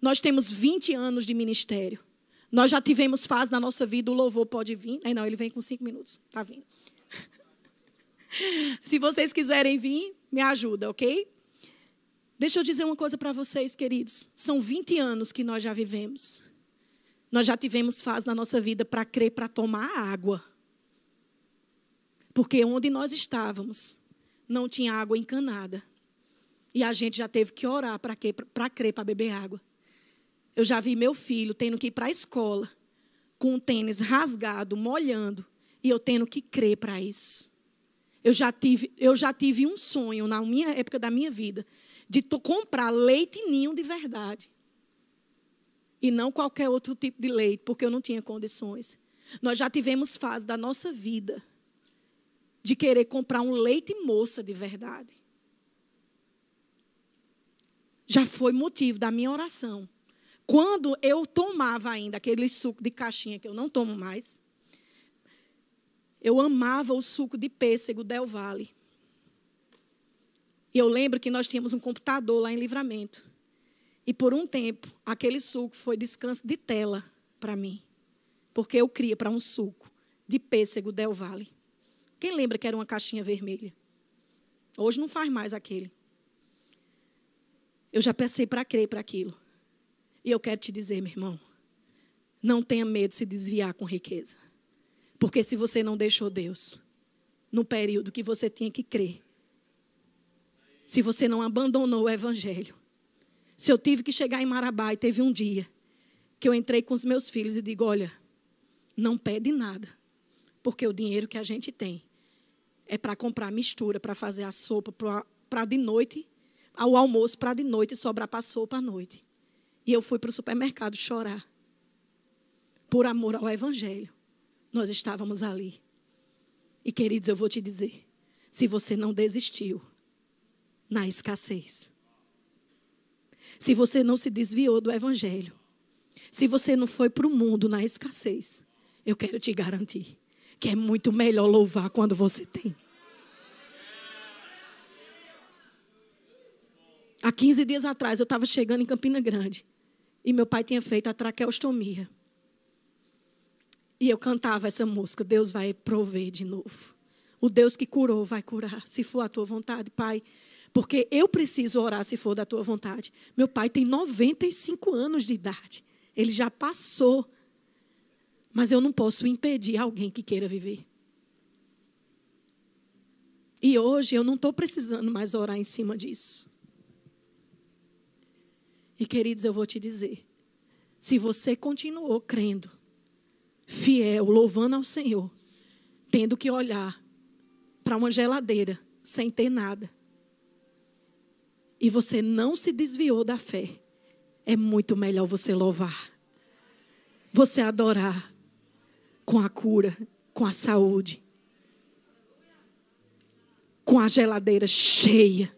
Nós temos 20 anos de ministério. Nós já tivemos fase na nossa vida, o louvor pode vir. Aí não, ele vem com cinco minutos. Está vindo. Se vocês quiserem vir, me ajuda, ok? Deixa eu dizer uma coisa para vocês, queridos. São 20 anos que nós já vivemos. Nós já tivemos fase na nossa vida para crer, para tomar água. Porque onde nós estávamos, não tinha água encanada. E a gente já teve que orar para crer, para beber água. Eu já vi meu filho tendo que ir para a escola com um tênis rasgado, molhando, e eu tendo que crer para isso. Eu já, tive, eu já tive um sonho na minha época da minha vida de comprar leite ninho de verdade. E não qualquer outro tipo de leite, porque eu não tinha condições. Nós já tivemos fase da nossa vida de querer comprar um leite moça de verdade. Já foi motivo da minha oração quando eu tomava ainda aquele suco de caixinha que eu não tomo mais, eu amava o suco de pêssego Del Valle. E eu lembro que nós tínhamos um computador lá em Livramento. E por um tempo, aquele suco foi descanso de tela para mim. Porque eu cria para um suco de pêssego Del Valle. Quem lembra que era uma caixinha vermelha? Hoje não faz mais aquele. Eu já pensei para crer para aquilo. E eu quero te dizer, meu irmão, não tenha medo de se desviar com riqueza. Porque se você não deixou Deus no período que você tinha que crer, se você não abandonou o evangelho, se eu tive que chegar em Marabá e teve um dia que eu entrei com os meus filhos e digo: olha, não pede nada, porque o dinheiro que a gente tem é para comprar mistura, para fazer a sopa para de noite, ao almoço para de noite e sobrar para a sopa à noite. E eu fui para o supermercado chorar. Por amor ao Evangelho. Nós estávamos ali. E queridos, eu vou te dizer: se você não desistiu na escassez, se você não se desviou do Evangelho, se você não foi para o mundo na escassez, eu quero te garantir que é muito melhor louvar quando você tem. Há 15 dias atrás, eu estava chegando em Campina Grande. E meu pai tinha feito a traqueostomia. E eu cantava essa música: Deus vai prover de novo. O Deus que curou vai curar, se for a tua vontade, Pai. Porque eu preciso orar se for da tua vontade. Meu pai tem 95 anos de idade. Ele já passou. Mas eu não posso impedir alguém que queira viver. E hoje eu não estou precisando mais orar em cima disso. E queridos, eu vou te dizer: se você continuou crendo, fiel, louvando ao Senhor, tendo que olhar para uma geladeira sem ter nada, e você não se desviou da fé, é muito melhor você louvar você adorar com a cura, com a saúde, com a geladeira cheia,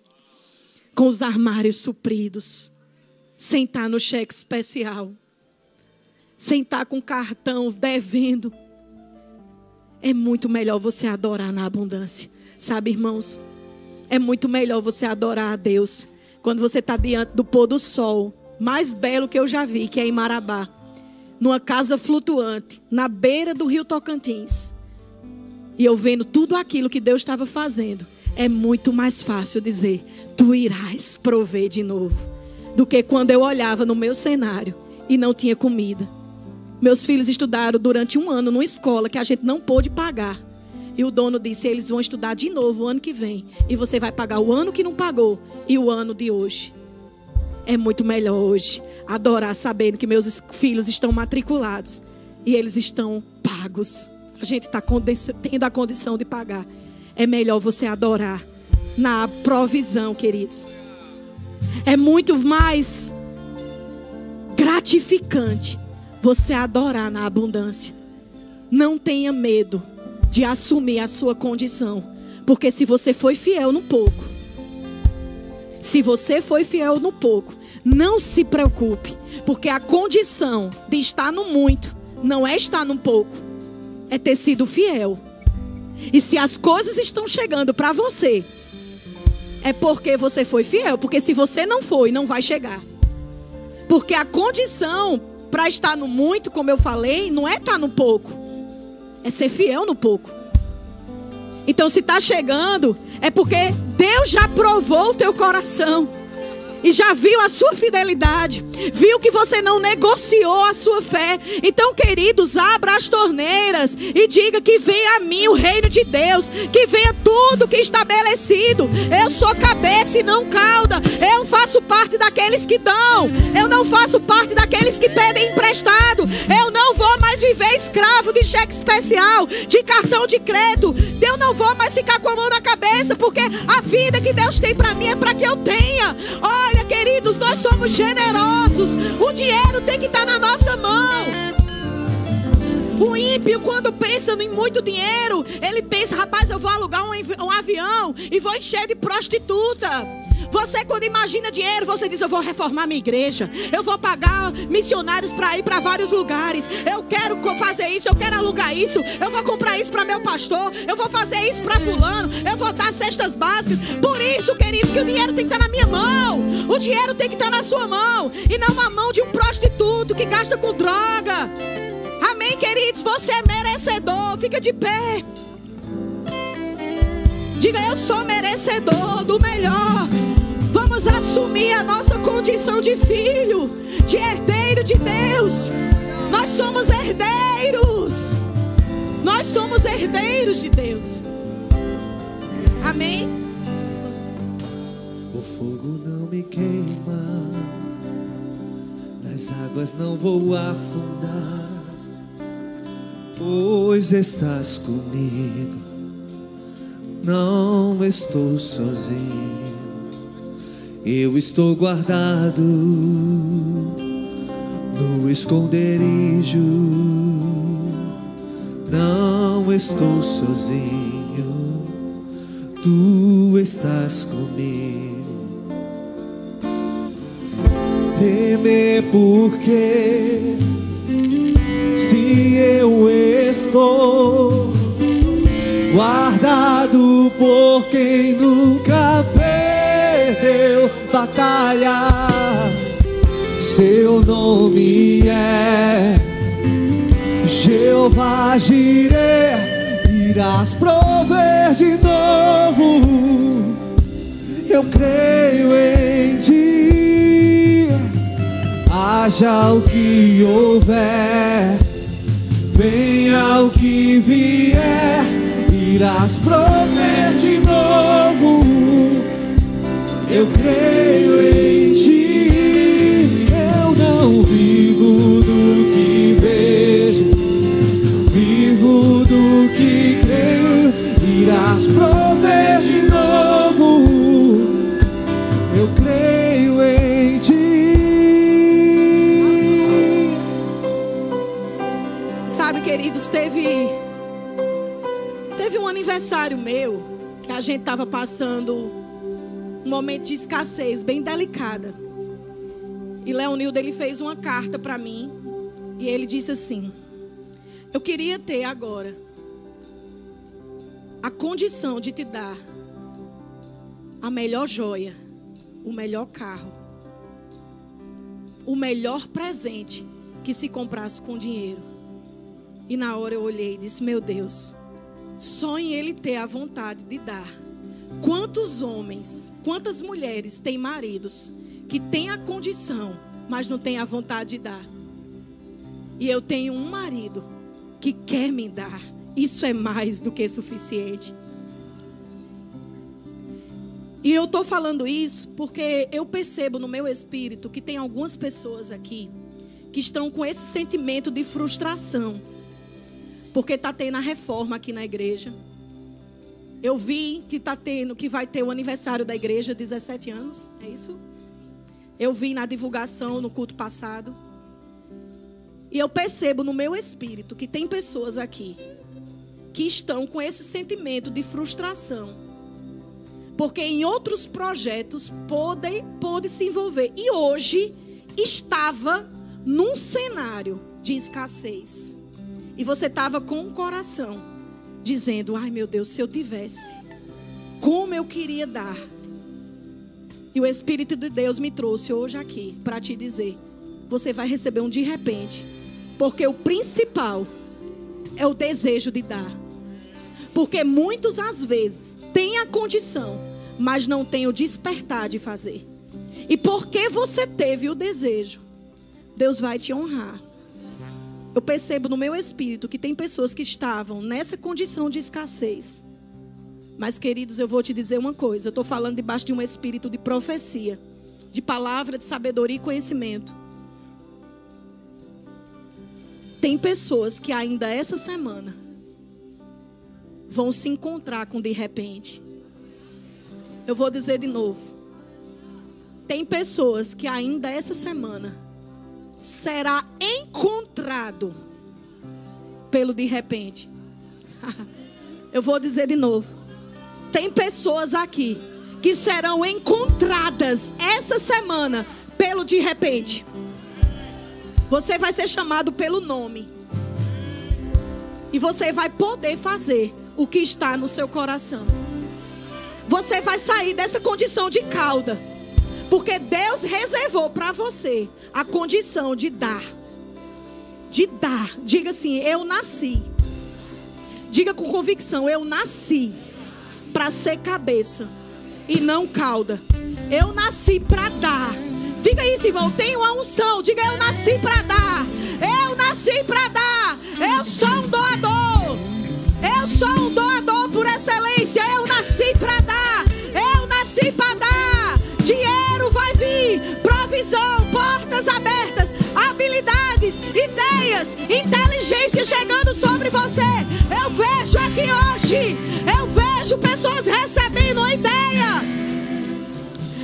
com os armários supridos, sentar no cheque especial, sentar com cartão devendo. É muito melhor você adorar na abundância. Sabe, irmãos? É muito melhor você adorar a Deus quando você está diante do pôr do sol mais belo que eu já vi, que é em Marabá numa casa flutuante, na beira do rio Tocantins. E eu vendo tudo aquilo que Deus estava fazendo, é muito mais fácil dizer: Tu irás prover de novo, do que quando eu olhava no meu cenário e não tinha comida. Meus filhos estudaram durante um ano numa escola que a gente não pôde pagar. E o dono disse: eles vão estudar de novo o ano que vem. E você vai pagar o ano que não pagou e o ano de hoje. É muito melhor hoje adorar sabendo que meus filhos estão matriculados e eles estão pagos. A gente está tendo a condição de pagar. É melhor você adorar na provisão, queridos. É muito mais gratificante você adorar na abundância. Não tenha medo de assumir a sua condição, porque se você foi fiel no pouco, se você foi fiel no pouco, não se preocupe, porque a condição de estar no muito não é estar no pouco, é ter sido fiel. E se as coisas estão chegando para você, é porque você foi fiel, porque se você não foi, não vai chegar. Porque a condição para estar no muito, como eu falei, não é estar no pouco, é ser fiel no pouco. Então, se está chegando, é porque Deus já provou o teu coração e já viu a sua fidelidade, viu que você não negociou a sua fé. Então, queridos, abra as torneiras e diga que venha a mim o reino de Deus, que venha tudo que estabelecido. Eu sou cabeça e não cauda. Eu faço parte daqueles que dão. Eu não faço parte daqueles que pedem emprestado. Eu não vou mais viver escravo de cheque especial, de cartão de crédito. Eu não vou mais ficar com a mão na cabeça, porque a vida que Deus tem para mim é para que eu tenha. Olha, Olha, queridos, nós somos generosos. O dinheiro tem que estar na nossa mão. O ímpio, quando pensa em muito dinheiro, ele pensa: rapaz, eu vou alugar um, um avião e vou encher de prostituta. Você, quando imagina dinheiro, você diz: Eu vou reformar minha igreja. Eu vou pagar missionários para ir para vários lugares. Eu quero fazer isso. Eu quero alugar isso. Eu vou comprar isso para meu pastor. Eu vou fazer isso para Fulano. Eu vou dar cestas básicas. Por isso, queridos, que o dinheiro tem que estar na minha mão. O dinheiro tem que estar na sua mão. E não na mão de um prostituto que gasta com droga. Amém, queridos? Você é merecedor. Fica de pé. Diga, eu sou merecedor do melhor. vamos assumir a nossa condição de filho, de herdeiro de Deus. Nós somos herdeiros. Nós somos herdeiros de Deus. Amém. O fogo não me queima, nas águas não vou afundar, pois estás comigo. Não estou sozinho, eu estou guardado no esconderijo. Não estou sozinho, tu estás comigo. Temer porque se eu estou guardado por quem nunca perdeu batalha. Seu nome é Jeová Jireh, irás prover de novo. Eu creio em ti, haja o que houver, venha o que vier, irás prover de novo. Eu creio em ti, eu não vivo do que vejo, vivo do que creio, irás prover aniversário meu que a gente estava passando um momento de escassez bem delicada. E Leonildo ele fez uma carta para mim e ele disse assim: Eu queria ter agora a condição de te dar a melhor joia, o melhor carro, o melhor presente que se comprasse com dinheiro. E na hora eu olhei e disse: Meu Deus, só em ele ter a vontade de dar. Quantos homens, quantas mulheres têm maridos que têm a condição, mas não têm a vontade de dar? E eu tenho um marido que quer me dar. Isso é mais do que suficiente. E eu estou falando isso porque eu percebo no meu espírito que tem algumas pessoas aqui que estão com esse sentimento de frustração. Porque está tendo a reforma aqui na igreja. Eu vi que está tendo, que vai ter o aniversário da igreja, 17 anos, é isso? Eu vi na divulgação no culto passado. E eu percebo no meu espírito que tem pessoas aqui que estão com esse sentimento de frustração. Porque em outros projetos pode, pode se envolver. E hoje estava num cenário de escassez. E você estava com o coração dizendo: Ai meu Deus, se eu tivesse, como eu queria dar. E o Espírito de Deus me trouxe hoje aqui para te dizer: Você vai receber um de repente. Porque o principal é o desejo de dar. Porque muitos às vezes têm a condição, mas não têm o despertar de fazer. E porque você teve o desejo, Deus vai te honrar. Eu percebo no meu espírito que tem pessoas que estavam nessa condição de escassez. Mas, queridos, eu vou te dizer uma coisa: eu estou falando debaixo de um espírito de profecia, de palavra de sabedoria e conhecimento. Tem pessoas que ainda essa semana vão se encontrar com de repente. Eu vou dizer de novo. Tem pessoas que ainda essa semana será encontrado pelo de repente. Eu vou dizer de novo. Tem pessoas aqui que serão encontradas essa semana pelo de repente. Você vai ser chamado pelo nome. E você vai poder fazer o que está no seu coração. Você vai sair dessa condição de cauda. Porque Deus reservou para você a condição de dar. De dar. Diga assim: Eu nasci. Diga com convicção: Eu nasci para ser cabeça e não cauda. Eu nasci para dar. Diga isso, irmão. Tenho a unção. Diga eu nasci para dar. Eu nasci para dar. Eu sou um doador. Eu sou um doador por excelência. Eu nasci para dar. Eu nasci para dar. Provisão, portas abertas, habilidades, ideias, inteligência chegando sobre você. Eu vejo aqui hoje. Eu vejo pessoas recebendo ideia.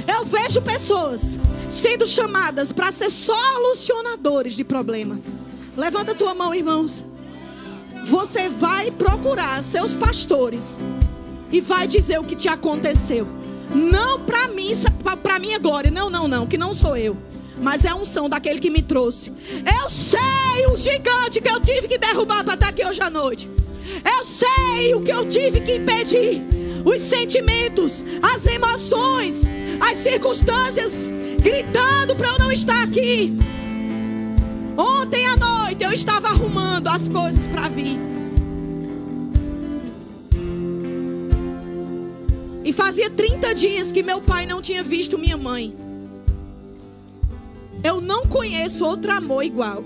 Eu vejo pessoas sendo chamadas para ser solucionadores de problemas. Levanta tua mão, irmãos. Você vai procurar seus pastores e vai dizer o que te aconteceu. Não para mim, para minha glória. Não, não, não, que não sou eu. Mas é a unção daquele que me trouxe. Eu sei o gigante que eu tive que derrubar para estar aqui hoje à noite. Eu sei o que eu tive que impedir. Os sentimentos, as emoções, as circunstâncias gritando para eu não estar aqui. Ontem à noite eu estava arrumando as coisas para vir. E fazia 30 dias que meu pai não tinha visto minha mãe. Eu não conheço outro amor igual.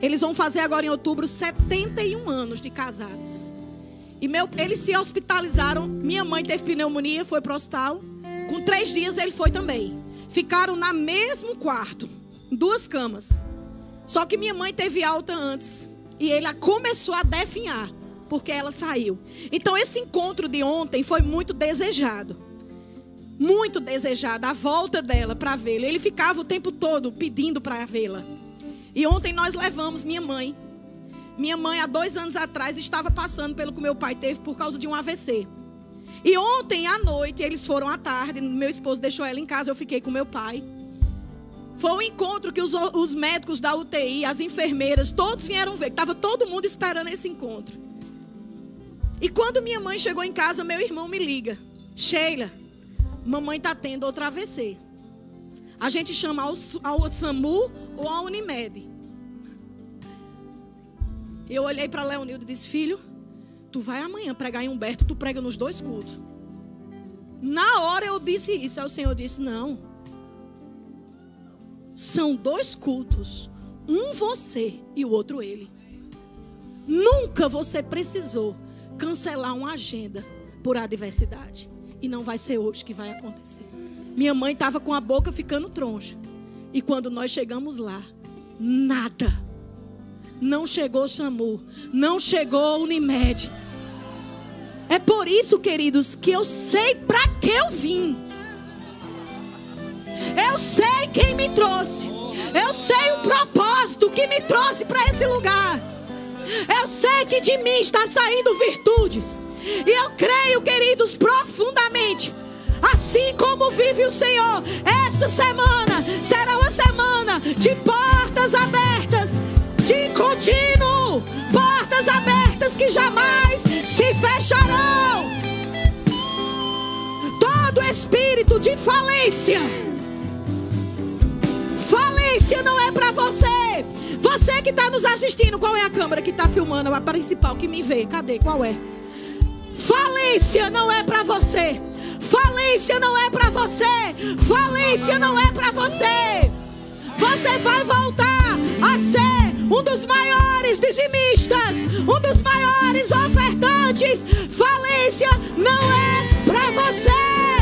Eles vão fazer agora em outubro 71 anos de casados. E meu, eles se hospitalizaram. Minha mãe teve pneumonia, foi para o hospital. Com três dias ele foi também. Ficaram no mesmo quarto, duas camas. Só que minha mãe teve alta antes. E ele começou a definhar, porque ela saiu. Então esse encontro de ontem foi muito desejado. Muito desejado, a volta dela para vê-lo. Ele ficava o tempo todo pedindo para vê-la. E ontem nós levamos minha mãe. Minha mãe, há dois anos atrás, estava passando pelo que meu pai teve por causa de um AVC. E ontem à noite, eles foram à tarde, meu esposo deixou ela em casa, eu fiquei com meu pai. Foi um encontro que os, os médicos da UTI, as enfermeiras, todos vieram ver. Estava todo mundo esperando esse encontro. E quando minha mãe chegou em casa, meu irmão me liga. Sheila, mamãe está tendo outra AVC. A gente chama ao, ao SAMU ou a Unimed. Eu olhei para Leonildo e disse: Filho, tu vai amanhã pregar em Humberto, tu prega nos dois cultos. Na hora eu disse isso, aí o Senhor disse: Não. São dois cultos, um você e o outro ele. Nunca você precisou cancelar uma agenda por adversidade. E não vai ser hoje que vai acontecer. Minha mãe estava com a boca ficando troncha. E quando nós chegamos lá, nada. Não chegou SAMU, não chegou Unimed. É por isso, queridos, que eu sei para que eu vim. Eu sei quem me trouxe. Eu sei o propósito que me trouxe para esse lugar. Eu sei que de mim está saindo virtudes. E eu creio, queridos, profundamente Assim como vive o Senhor, essa semana será uma semana de portas abertas, de contínuo, portas abertas que jamais se fecharão. Todo espírito de falência, falência não é para você. Você que está nos assistindo, qual é a câmera que está filmando? A principal que me vê, cadê? Qual é? Falência não é para você. Falência não é para você. Falência não é para você. Você vai voltar a ser um dos maiores dizimistas, um dos maiores ofertantes. Falência não é para você.